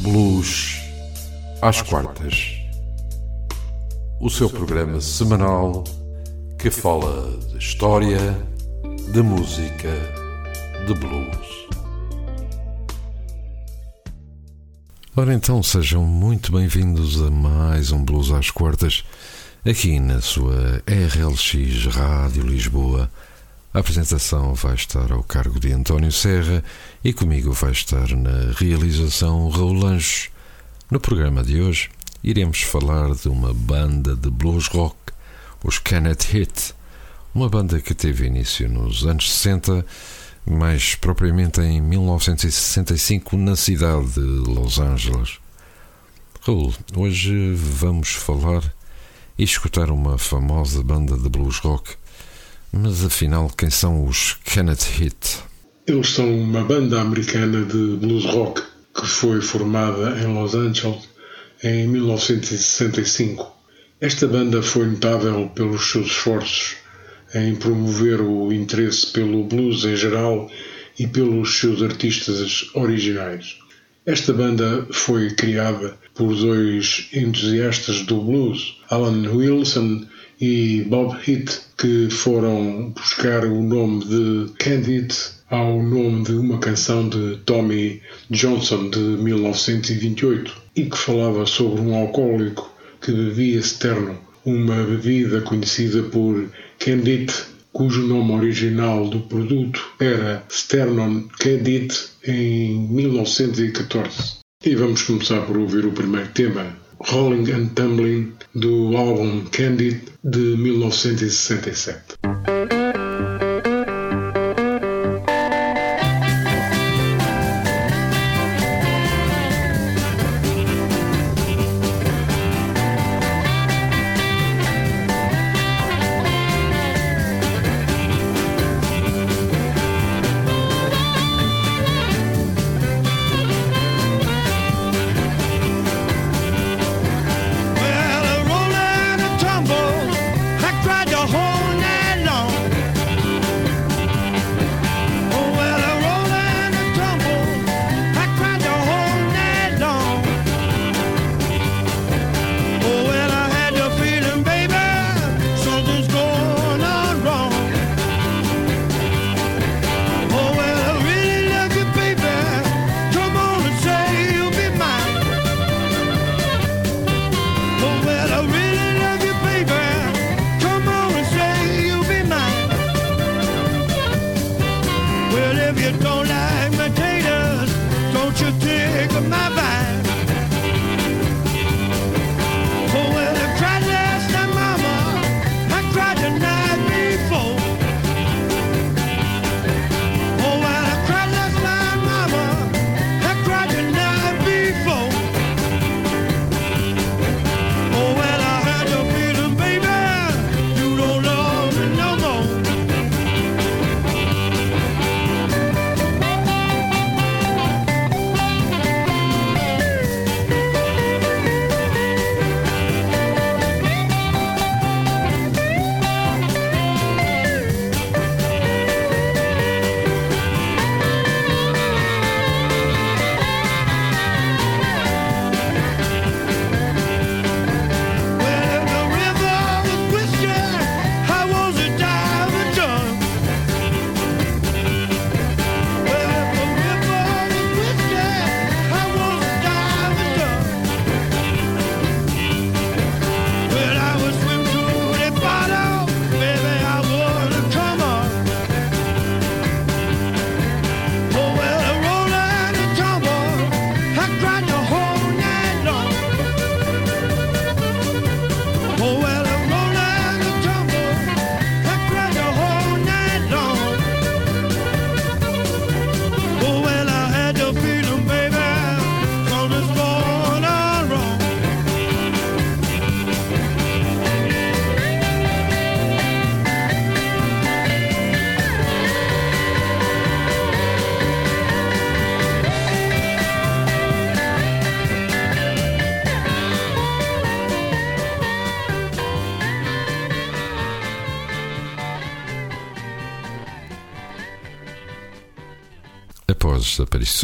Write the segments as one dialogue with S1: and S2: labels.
S1: Blues às quartas. O seu programa semanal que fala de história, de música, de blues. Ora então, sejam muito bem-vindos a mais um Blues às quartas, aqui na sua RLX Rádio Lisboa. A apresentação vai estar ao cargo de António Serra e comigo vai estar na realização Raul Lange. No programa de hoje iremos falar de uma banda de blues rock, os Kenneth Hit, uma banda que teve início nos anos 60, mais propriamente em 1965 na cidade de Los Angeles. Raul, hoje vamos falar e escutar uma famosa banda de blues rock mas afinal, quem são os Kenneth Hit?
S2: Eles são uma banda americana de blues rock que foi formada em Los Angeles em 1965. Esta banda foi notável pelos seus esforços em promover o interesse pelo blues em geral e pelos seus artistas originais. Esta banda foi criada por dois entusiastas do blues, Alan Wilson e Bob Hitt, que foram buscar o nome de Candid ao nome de uma canção de Tommy Johnson de 1928 e que falava sobre um alcoólico que bebia Sterno, uma bebida conhecida por Candid, cujo nome original do produto era Sternon Candid em 1914. E vamos começar por ouvir o primeiro tema, Rolling and Tumbling, do álbum Candid de 1967.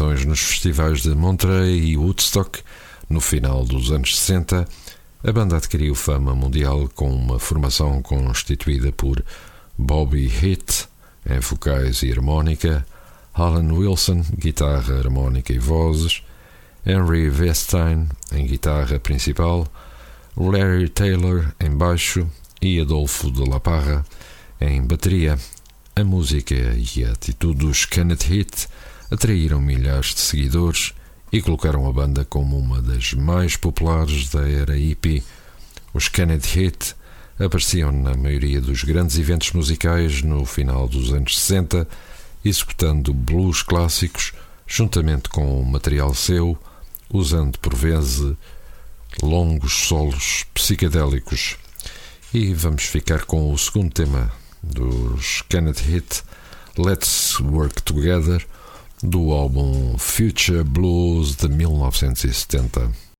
S3: Nos festivais de Monterey e Woodstock no final dos anos 60, a banda adquiriu fama mundial com uma formação constituída por Bobby Hitt em vocais e harmónica, Alan Wilson, guitarra, harmónica e vozes, Henry Westein em guitarra principal, Larry Taylor em baixo e Adolfo de La Parra em bateria. A música e a atitude dos Kenneth Hit atraíram milhares de seguidores e colocaram a banda como uma das mais populares da era hippie. Os Kenneth Hit apareciam na maioria dos grandes eventos musicais no final dos anos 60, executando blues clássicos juntamente com material seu, usando por vezes longos solos psicadélicos. E vamos ficar com o segundo tema dos Kenneth Hit, Let's Work Together do álbum Future Blues de 1970.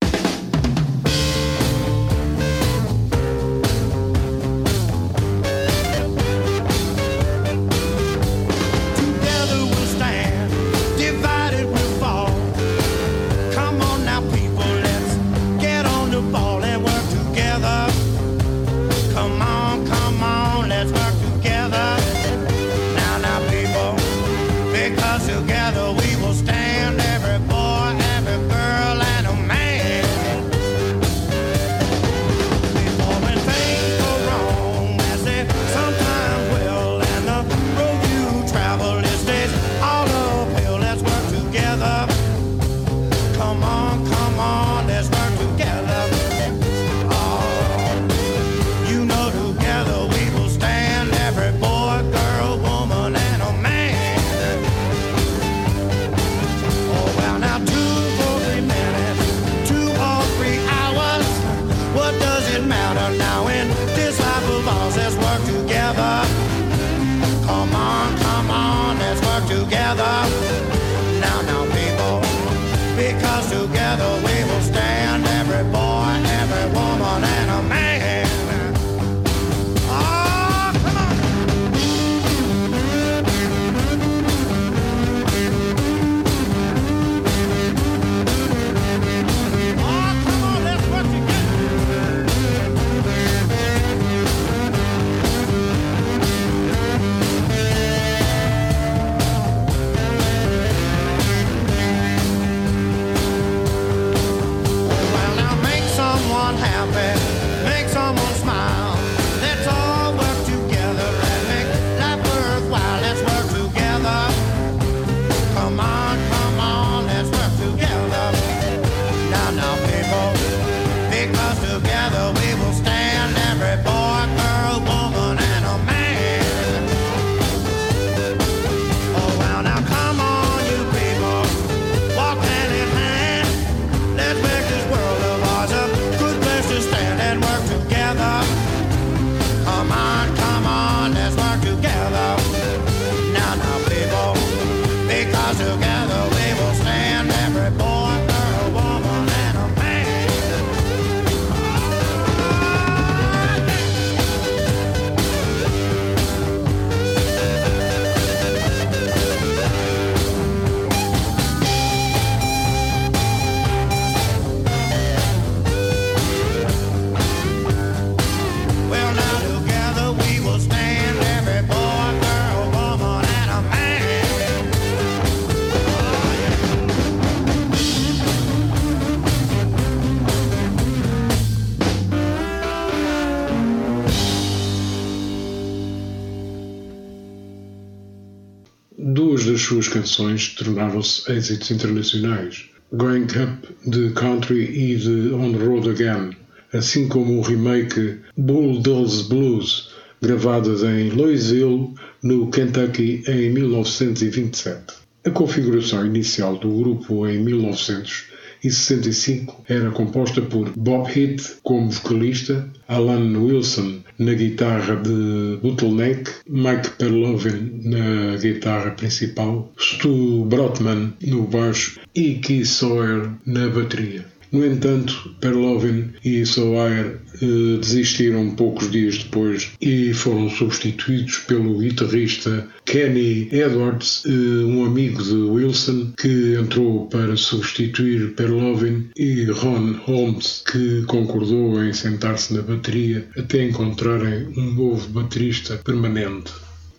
S2: Canções tornaram-se êxitos internacionais. Growing Up de Country e de On the Road Again, assim como o remake Bulldoze Blues, gravadas em Louisville, no Kentucky, em 1927. A configuração inicial do grupo em 1900 e 65 era composta por Bob Hitt como vocalista, Alan Wilson na guitarra de Bottleneck, Mike Perlovin na guitarra principal, Stu Brotman no baixo e Keith Sawyer na bateria.
S4: No entanto, Perlovin e Sawyer eh, desistiram poucos dias depois e foram substituídos pelo guitarrista Kenny Edwards, eh, um amigo de Wilson, que entrou para substituir Perlovin, e Ron Holmes, que concordou em sentar-se na bateria até encontrarem um novo baterista permanente.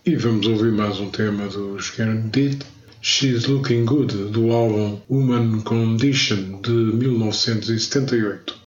S4: E vamos ouvir mais um tema dos Kennedy She's Looking Good, do álbum Human Condition de 1978.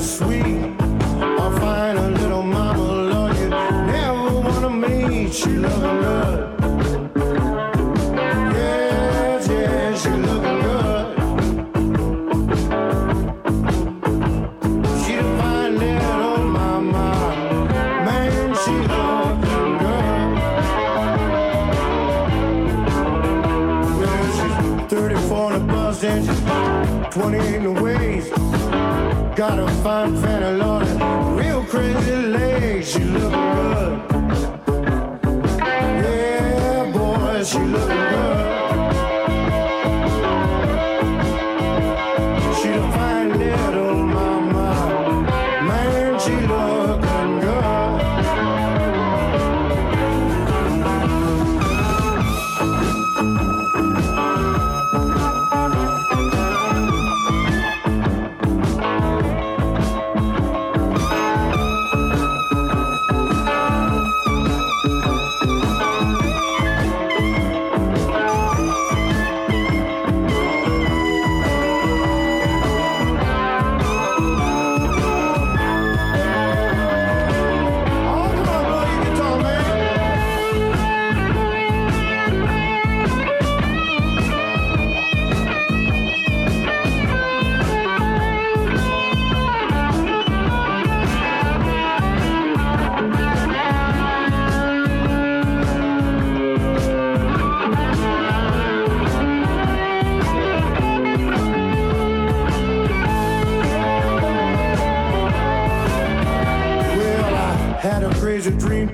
S4: sweet. I'll find a little mama love you. Never wanna meet you, loving love. fine.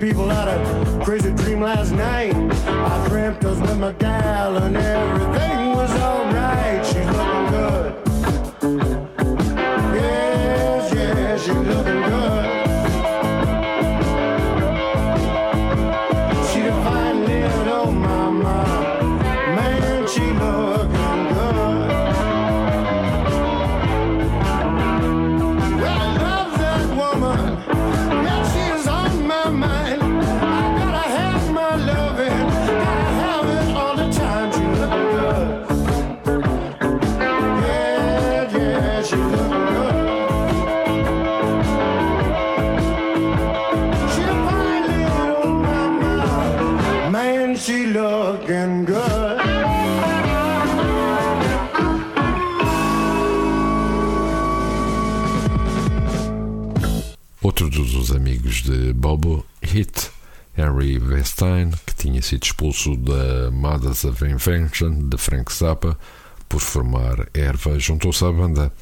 S4: people out of crazy dream last night.
S1: Sido expulso da Mothers of Invention de Frank Zappa por formar erva, juntou-se à banda.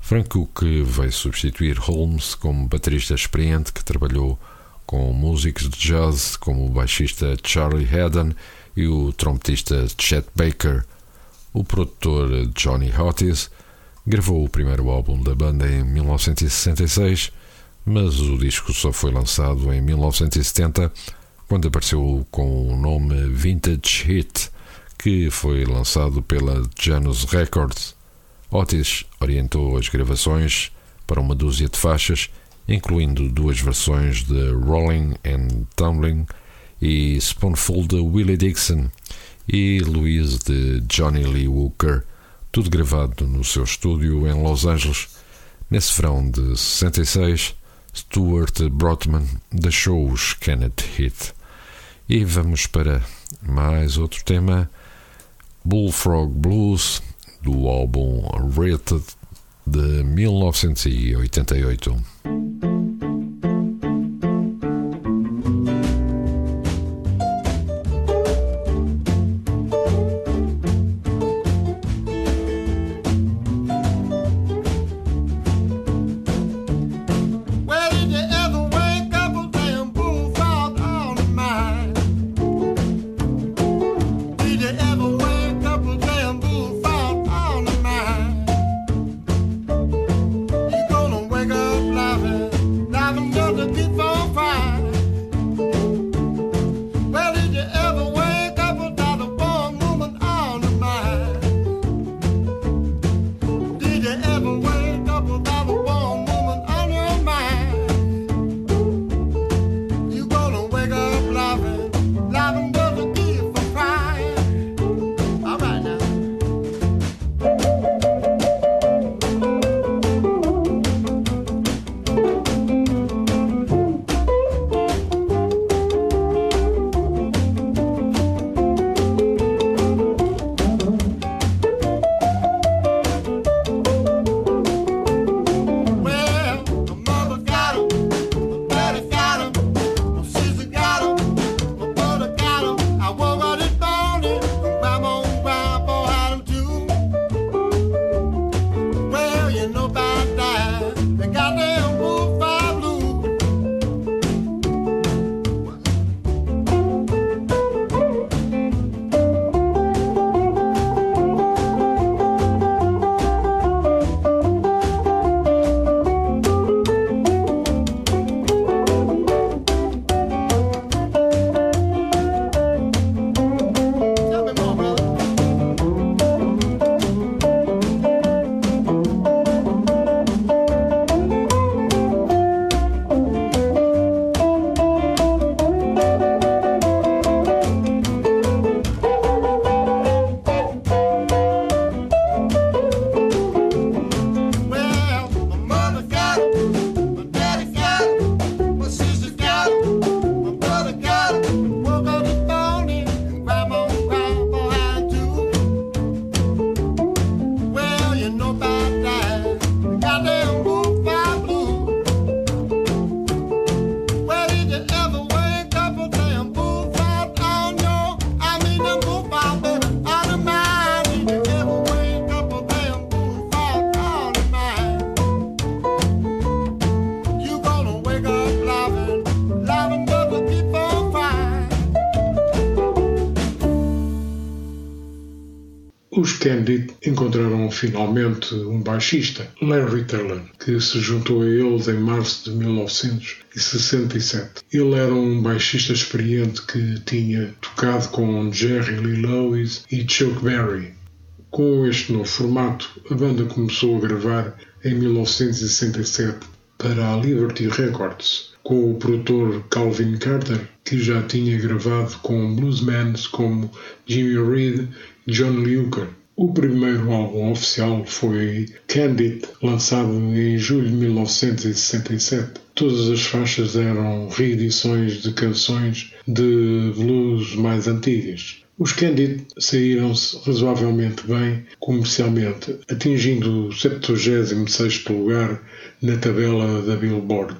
S1: Franco, que veio substituir Holmes como baterista experiente que trabalhou com músicos de jazz como o baixista Charlie Haddon e o trompetista Chet Baker. O produtor Johnny Hottis gravou o primeiro álbum da banda em 1966, mas o disco só foi lançado em 1970 quando apareceu com o nome Vintage Hit, que foi lançado pela Janus Records. Otis orientou as gravações para uma dúzia de faixas, incluindo duas versões de Rolling and Tumbling e Spoonful de Willie Dixon e Louise de Johnny Lee Walker, tudo gravado no seu estúdio em Los Angeles. Nesse verão de 66, Stuart Brotman deixou os Kenneth Hit. E vamos para mais outro tema: Bullfrog Blues
S5: do álbum Rated de 1988.
S2: Finalmente um baixista, Larry Taylor, que se juntou a eles em março de 1967. Ele era um baixista experiente que tinha tocado com Jerry Lee Lewis e Chuck Berry. Com este novo formato, a banda começou a gravar em 1967 para a Liberty Records, com o produtor Calvin Carter, que já tinha gravado com bluesmen como Jimmy Reed e John Hooker. O primeiro álbum oficial foi Candid, lançado em julho de 1967. Todas as faixas eram reedições de canções de blues mais antigas. Os Candid saíram-se razoavelmente bem comercialmente, atingindo o 76º lugar na tabela da Billboard.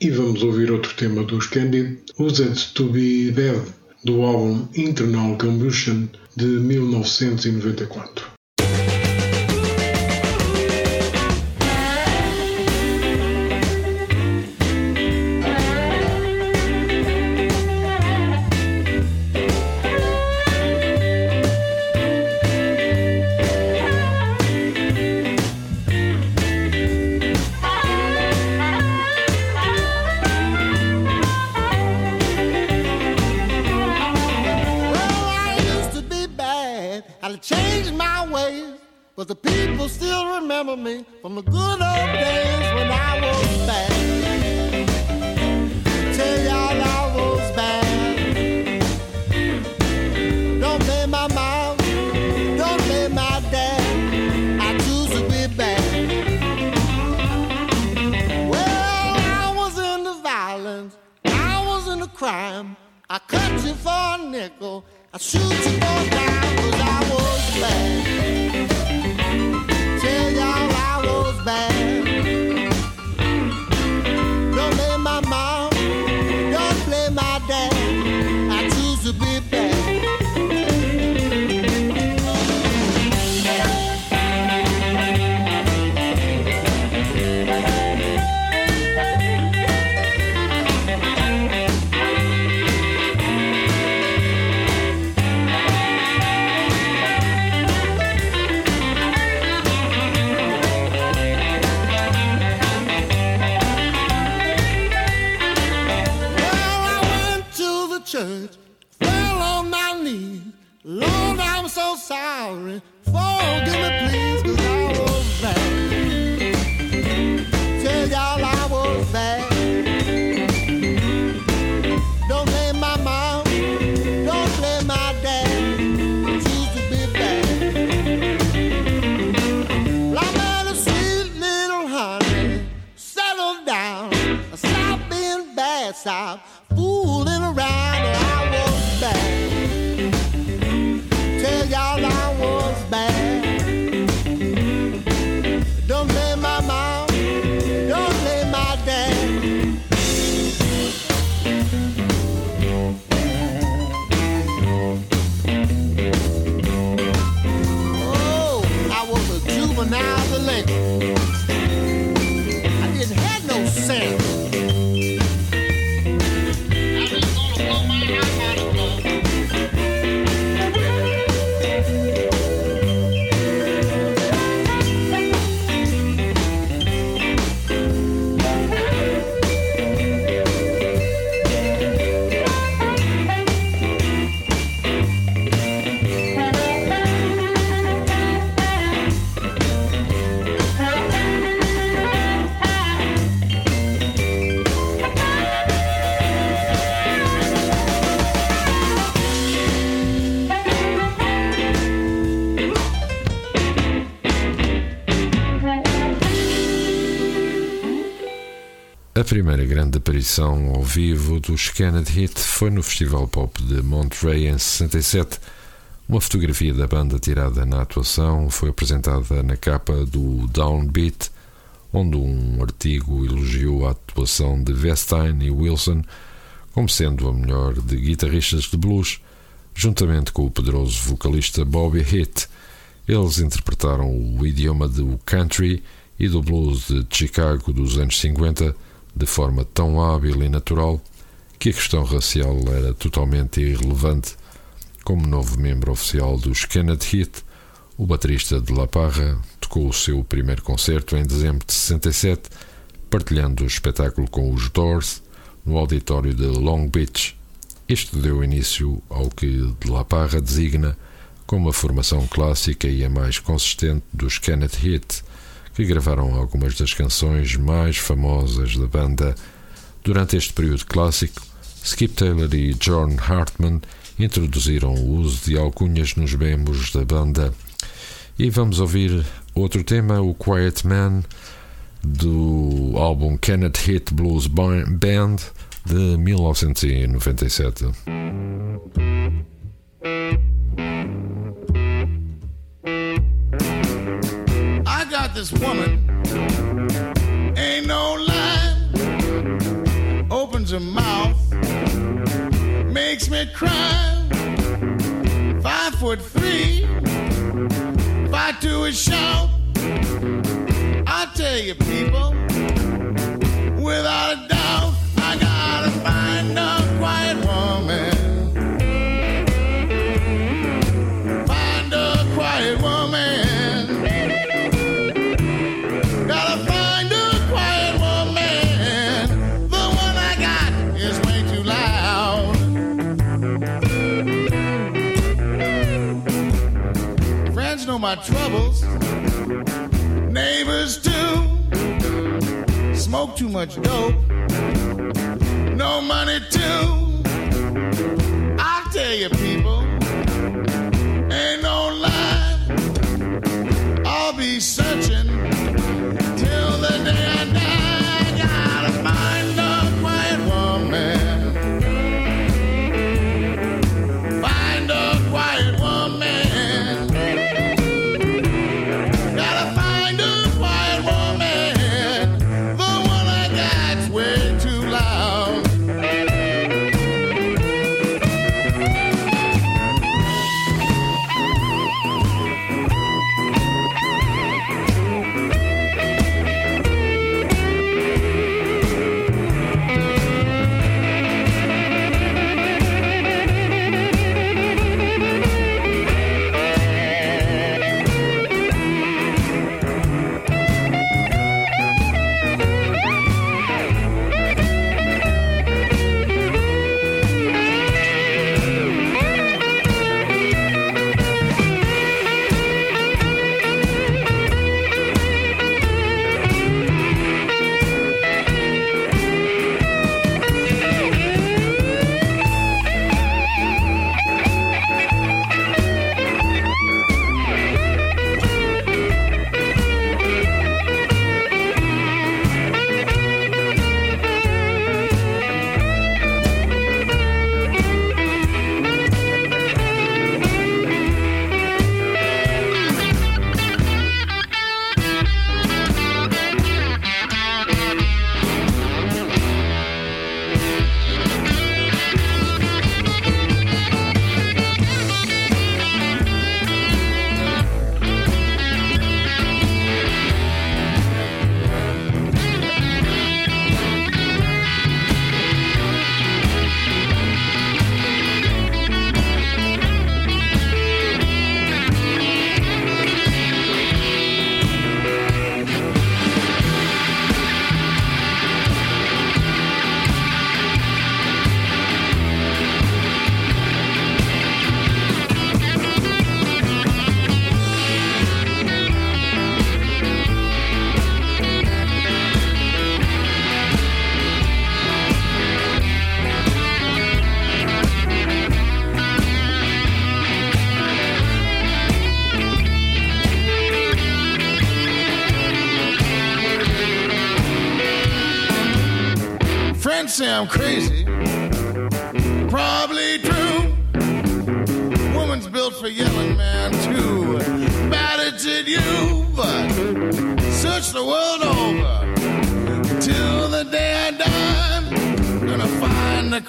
S2: E vamos ouvir outro tema dos Candid, Used to Be Dead, do álbum Internal Combustion de 1994.
S6: the people still remember me from the good
S7: old days when I was bad. Tell y'all I was bad. Don't blame my mom, don't blame my dad. I choose to be bad. Well, I was in the violence, I was in the crime.
S1: I cut you for a nickel, I shoot you for a dime, cause I was bad. Grande aparição ao vivo dos Kennedy Hit foi no Festival Pop de Monterey em 67. Uma fotografia da banda tirada na atuação foi apresentada na capa do Downbeat, onde um artigo elogiou a atuação de Vestine e Wilson como sendo a melhor de guitarristas de blues, juntamente com o poderoso vocalista Bobby Hit. Eles interpretaram o idioma do country e do blues de Chicago dos anos 50 de forma tão hábil e natural que a questão racial era totalmente irrelevante. Como novo membro oficial dos Kennedy Hit, o baterista de La Parra tocou o seu primeiro concerto em dezembro de 67, partilhando o espetáculo com os Doors no auditório de Long Beach. Isto deu início ao que de La Parra designa como a formação clássica e a mais consistente dos Kennedy Hit, que gravaram algumas das canções mais famosas da banda. Durante este período clássico, Skip Taylor e John Hartman introduziram o uso de alcunhas nos membros da banda. E vamos ouvir outro tema, o Quiet Man, do álbum Kenneth Hit Blues Band de 1997.
S7: This woman, ain't no lie. Opens her mouth, makes me cry. Five foot three, fight to a shout. I tell you, people, without a doubt, I gotta find a quiet woman. Troubles, neighbors too. Smoke too much dope, no money too. I'll tell you, people, ain't no lie. I'll be searching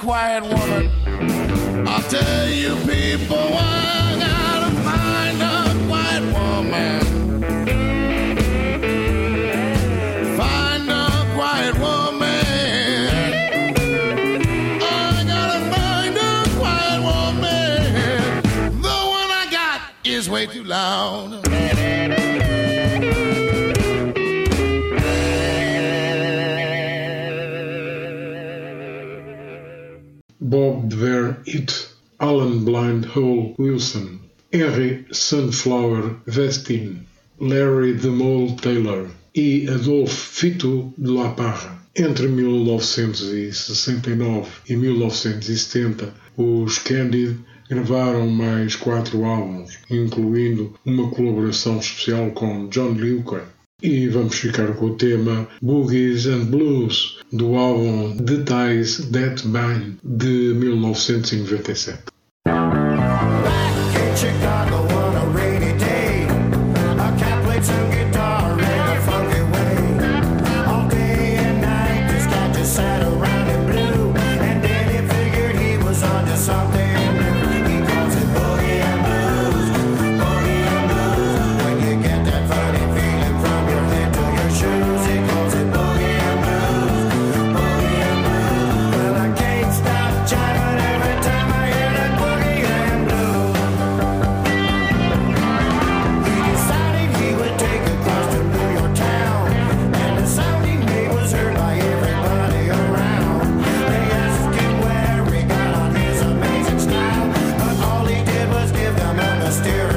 S7: quiet woman. I'll tell you people why I gotta find a quiet woman. Find a quiet woman. I gotta find a quiet woman. The one I got is way too loud.
S2: Dwyer It, Alan Blind Hole Wilson, Henry Sunflower Vestin, Larry the Mole Taylor e Adolphe Fito de La Parra. Entre 1969 e 1970, os Candid gravaram mais quatro álbuns, incluindo uma colaboração especial com John Luca. E vamos ficar com o tema Boogies and Blues do álbum Ties That Bind de 1997.
S4: Back in Chicago
S1: stare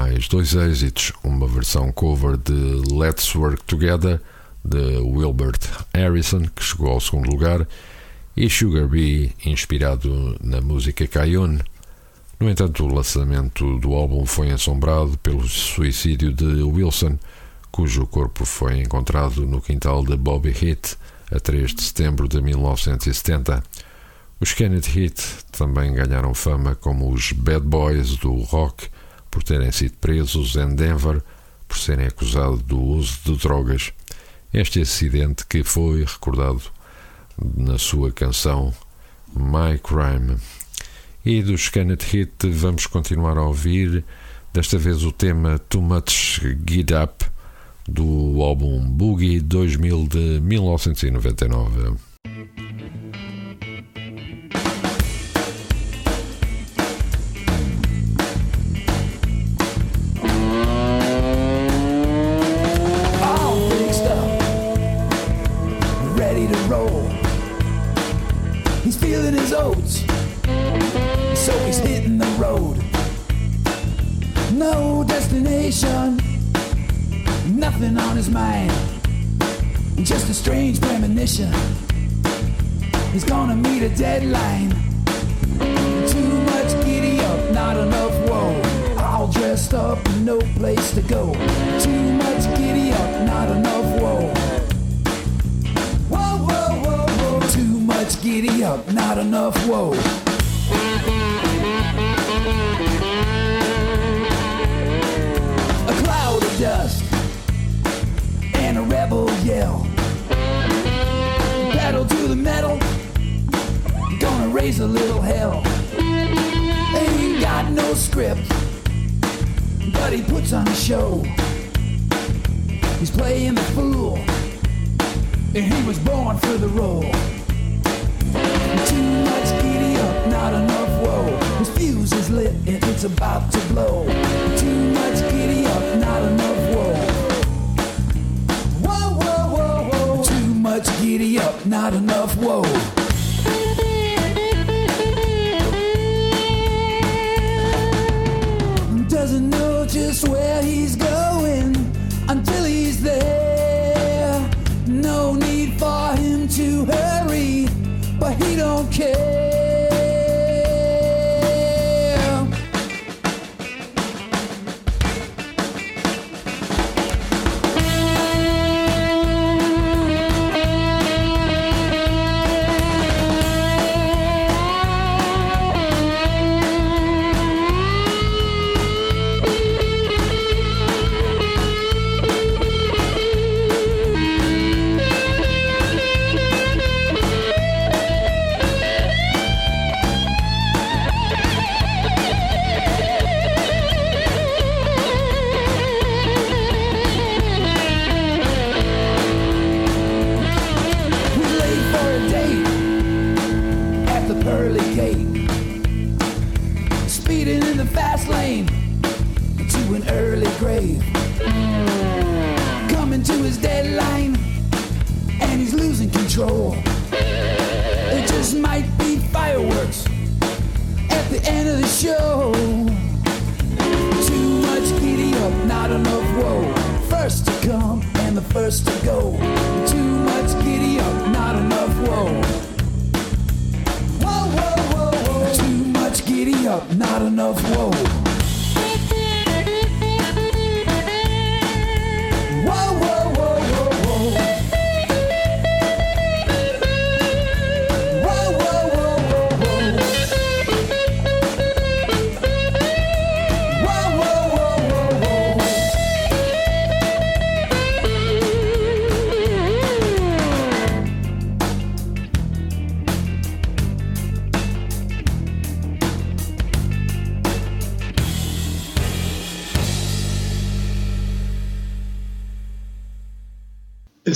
S1: mais dois êxitos, uma versão cover de Let's Work Together de Wilbert Harrison, que chegou ao segundo lugar, e Sugar Bee, inspirado na música Cayenne. No entanto, o lançamento do álbum foi assombrado pelo suicídio de Wilson, cujo corpo foi encontrado no quintal de Bobby Heath a 3 de setembro de 1970. Os Kennedy Heat também ganharam fama como os Bad Boys do rock por terem sido presos em Denver por serem acusados do uso de drogas. Este acidente que foi recordado na sua canção My Crime. E dos Kennedy Heat vamos continuar a ouvir, desta vez o tema Too Much Get Up do álbum Boogie 2000 de 1999.
S8: Gonna meet a deadline. Too much giddy up, not enough woe. All dressed up, no place to go. Too much giddy up, not enough woe. Whoa, whoa, whoa, whoa. Too much giddy up, not enough woe. Raise a little hell. Ain't got no script, but he puts on a show. He's playing the fool, and he was born for the role. Too much giddy up, not enough woe. His fuse is lit and it's about to blow. Too much giddy up, not enough woe. Whoa, whoa, whoa, whoa. Too much giddy up, not enough woe.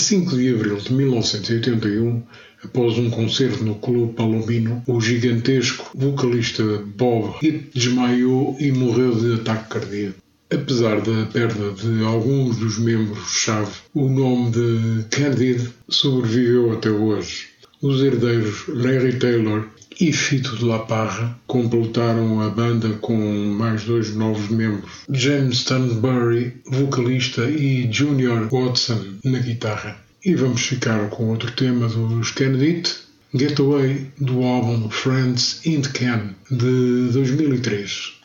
S2: 5 de abril de 1981, após um concerto no Clube Palomino, o gigantesco vocalista Bob Hip desmaiou e morreu de ataque cardíaco. Apesar da perda de alguns dos membros-chave, o nome de Candid sobreviveu até hoje. Os herdeiros Larry Taylor e Fito de La Parra completaram a banda com mais dois novos membros, James Stanbury, vocalista, e Junior Watson na guitarra. E vamos ficar com outro tema dos Candid, Getaway, do álbum Friends in the Can, de 2003.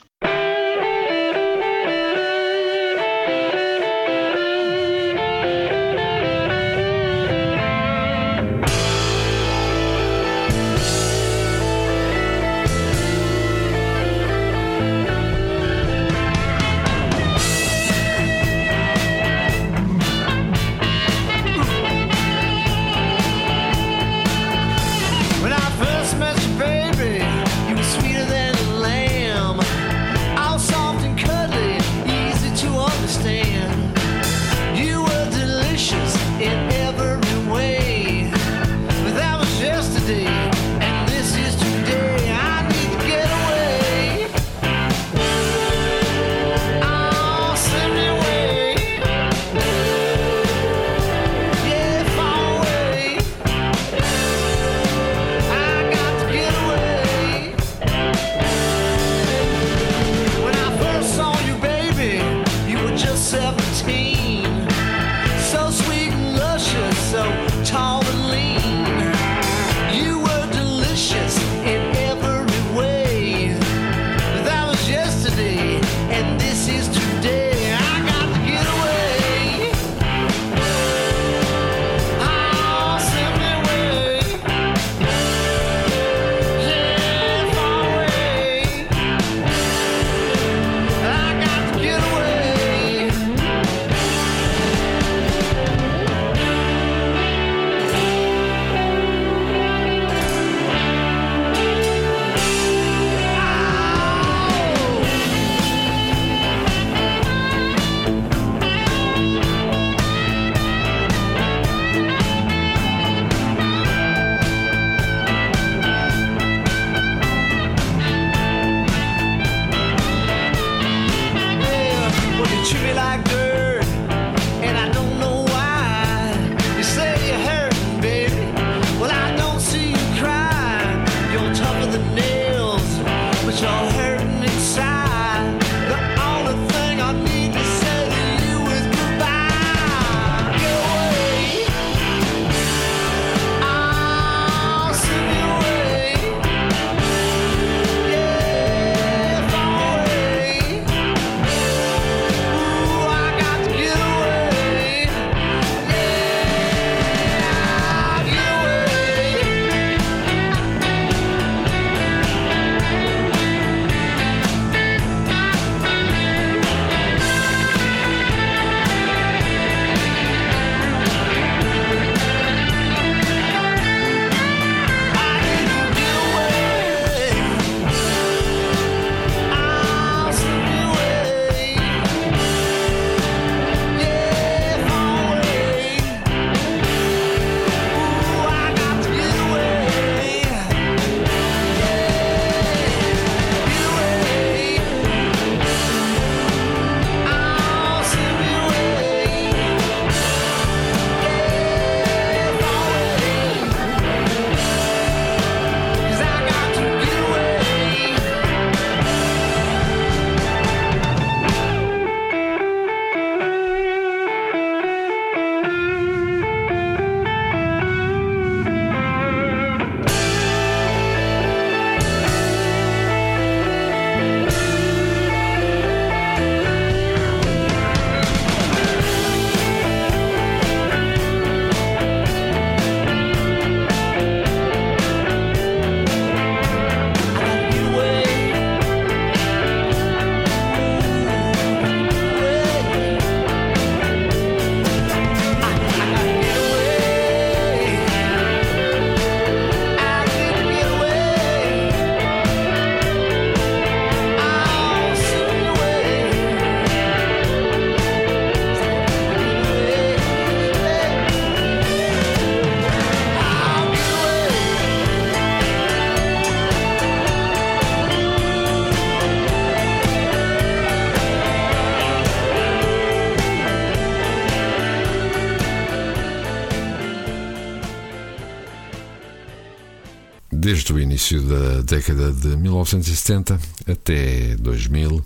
S1: Desde o início da década de 1970 até 2000,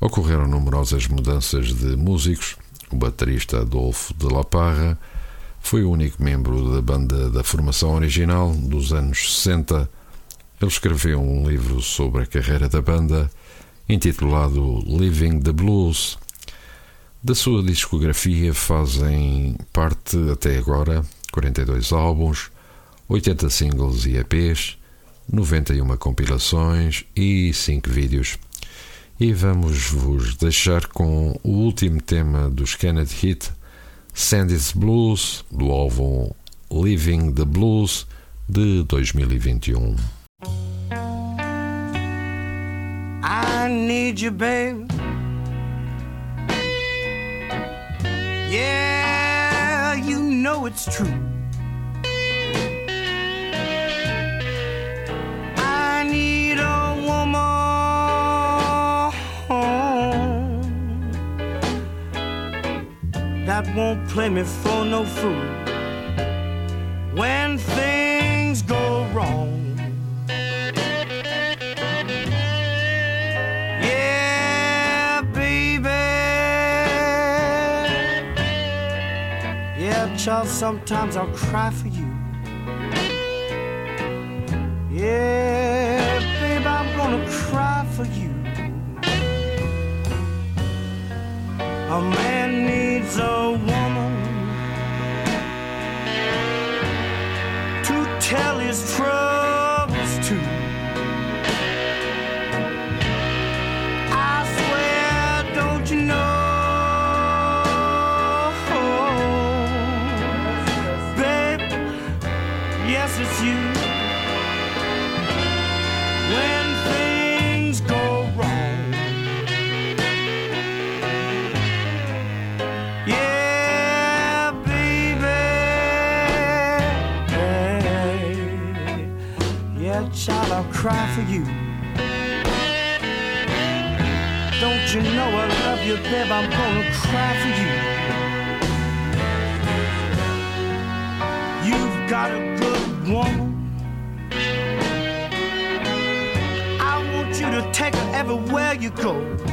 S1: ocorreram numerosas mudanças de músicos. O baterista Adolfo de La Parra foi o único membro da banda da formação original dos anos 60. Ele escreveu um livro sobre a carreira da banda, intitulado Living the Blues. Da sua discografia fazem parte, até agora, 42 álbuns, 80 singles e EPs, 91 compilações e 5 vídeos. E vamos vos deixar com o último tema dos Kennedy Hit, Sandy's Blues, do álbum Living the Blues de 2021.
S9: I need you, babe. Yeah, you know it's true. That won't play me for no fool when things go wrong. Yeah, baby. Yeah, child, sometimes I'll cry for you. Yeah, babe, I'm gonna cry for you. A man needs a woman to tell his troubles child, I'll cry for you. Don't you know I love you, babe? I'm gonna cry for you. You've got a good woman. I want you to take her everywhere you go.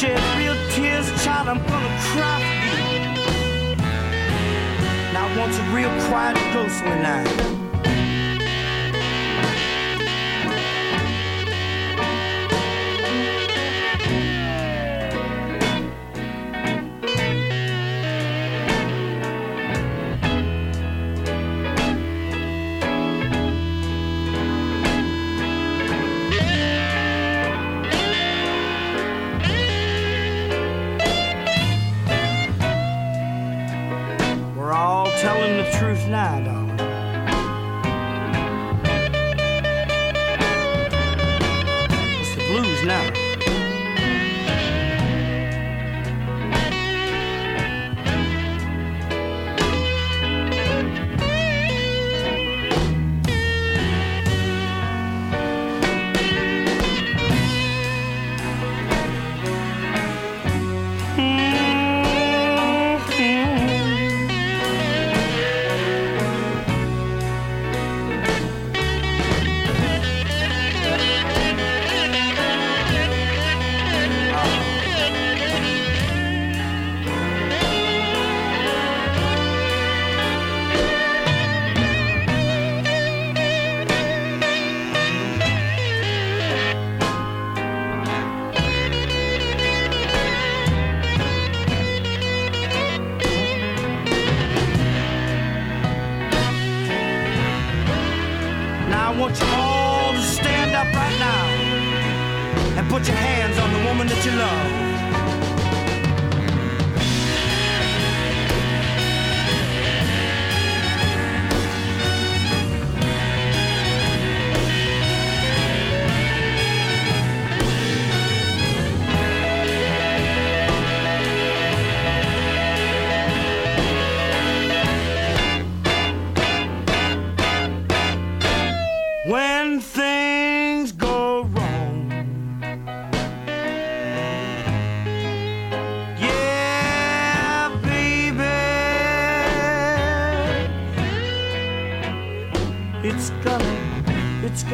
S9: Shed real tears, child. I'm gonna cry for you. Now, I want some real quiet, ghostly night. We're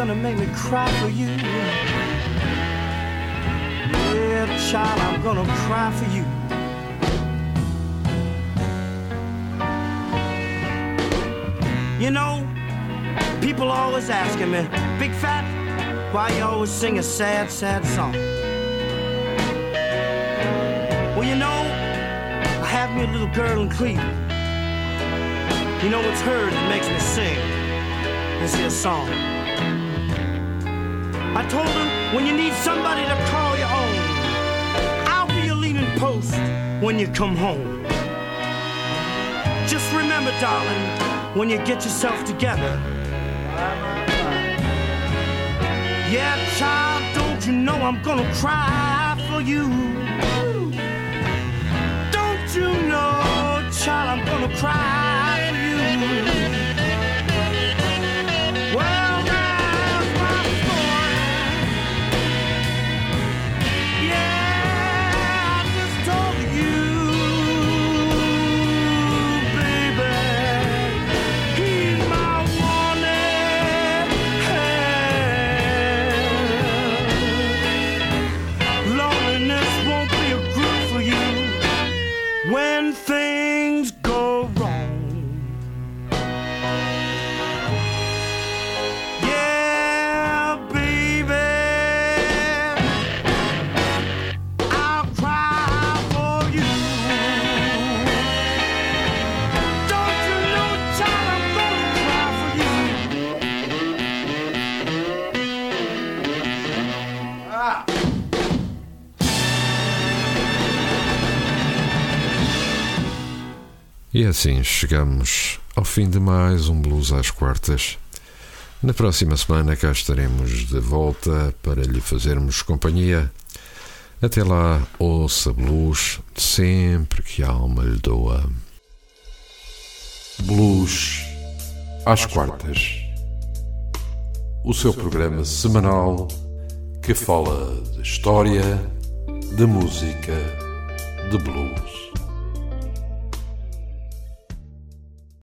S9: gonna make me cry for you. Yeah, child, I'm gonna cry for you. You know, people always asking me, Big Fat, why you always sing a sad, sad song? Well, you know, I have me a little girl in Cleveland. You know, it's her that makes me sing this here song. I told her, when you need somebody to call your own, I'll be your leaning post when you come home. Just remember, darling, when you get yourself together. Yeah, child, don't you know I'm gonna cry for you? Don't you know, child, I'm gonna cry for you?
S1: Assim chegamos ao fim de mais um Blues às Quartas. Na próxima semana cá estaremos de volta para lhe fazermos companhia. Até lá, ouça blues sempre que a alma lhe doa. Blues às Quartas. O seu programa semanal que fala de história, de música, de blues.